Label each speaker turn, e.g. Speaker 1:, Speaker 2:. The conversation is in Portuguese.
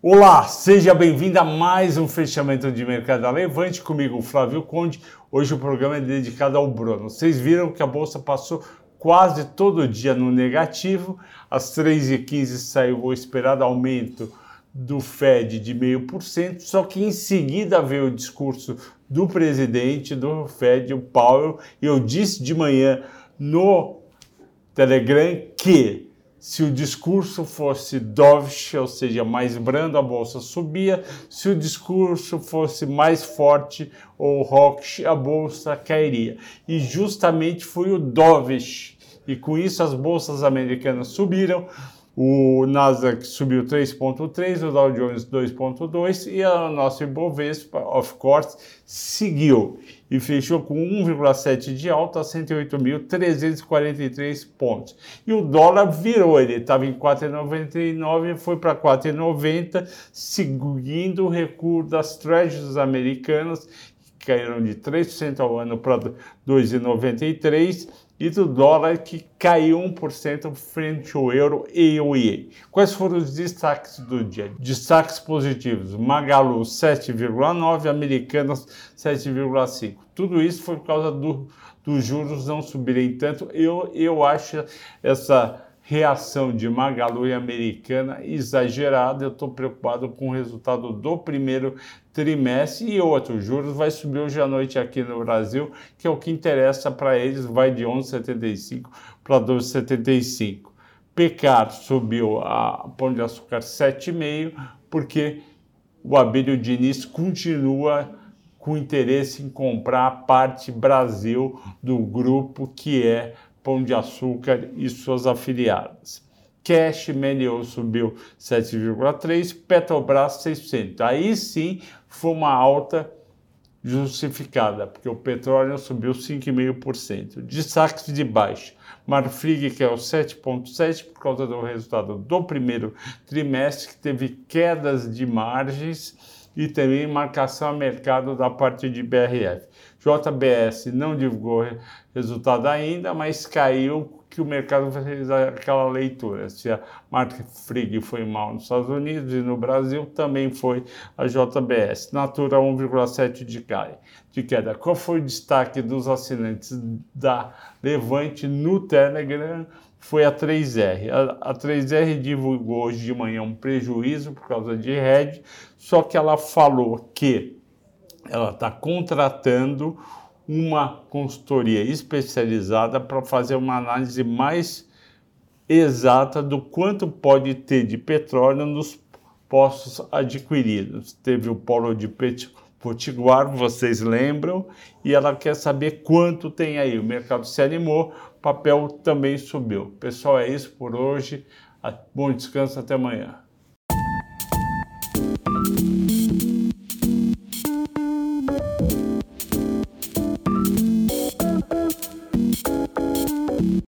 Speaker 1: Olá, seja bem-vindo a mais um fechamento de mercado da Levante comigo, Flávio Conde. Hoje o programa é dedicado ao Bruno. Vocês viram que a bolsa passou quase todo dia no negativo. Às 3h15 saiu o esperado aumento do Fed de 0,5%, só que em seguida veio o discurso do presidente do Fed, o Powell, e eu disse de manhã no Telegram que se o discurso fosse dovish, ou seja, mais brando, a bolsa subia. Se o discurso fosse mais forte ou hawkish, a bolsa cairia. E justamente foi o dovish. E com isso as bolsas americanas subiram. O Nasdaq subiu 3,3, o Dow Jones 2,2 e a nossa Ibovespa, of course, seguiu e fechou com 1,7 de alta a 108.343 pontos. E o dólar virou, ele estava em 4,99 e foi para 4,90, seguindo o recuo das treasuries americanas, caíram de 3% ao ano para 2,93 e do dólar que caiu 1% frente ao euro e ao IE. Quais foram os destaques do dia? Destaques positivos: Magalu 7,9, Americanas 7,5. Tudo isso foi por causa do, dos juros não subirem tanto. Eu, eu acho essa reação de Magalu e Americana exagerada. Eu estou preocupado com o resultado do primeiro trimestre e outro. Juros vai subir hoje à noite aqui no Brasil, que é o que interessa para eles, vai de 11,75 para 12,75. Pecar subiu a Pão de Açúcar 7,5 porque o Abílio Diniz continua com interesse em comprar a parte Brasil do grupo que é Pão de Açúcar e suas afiliadas. Cash Melior subiu 7,3%, Petrobras 6%. Aí sim foi uma alta justificada, porque o petróleo subiu 5,5%. Destaques de baixa. Marfrig, que é o 7,7% por causa do resultado do primeiro trimestre, que teve quedas de margens e também marcação a mercado da parte de BRF. JBS não divulgou resultado ainda, mas caiu que o mercado fez aquela leitura. Se a marca Frig foi mal nos Estados Unidos e no Brasil, também foi a JBS. Natura 1,7 de, de queda. Qual foi o destaque dos assinantes da Levante no Telegram? Foi a 3R. A, a 3R divulgou hoje de manhã um prejuízo por causa de RED, só que ela falou que ela está contratando uma consultoria especializada para fazer uma análise mais exata do quanto pode ter de petróleo nos postos adquiridos. Teve o polo de Potiguar, vocês lembram, e ela quer saber quanto tem aí. O mercado se animou, papel também subiu. Pessoal, é isso por hoje. Bom descanso, até amanhã.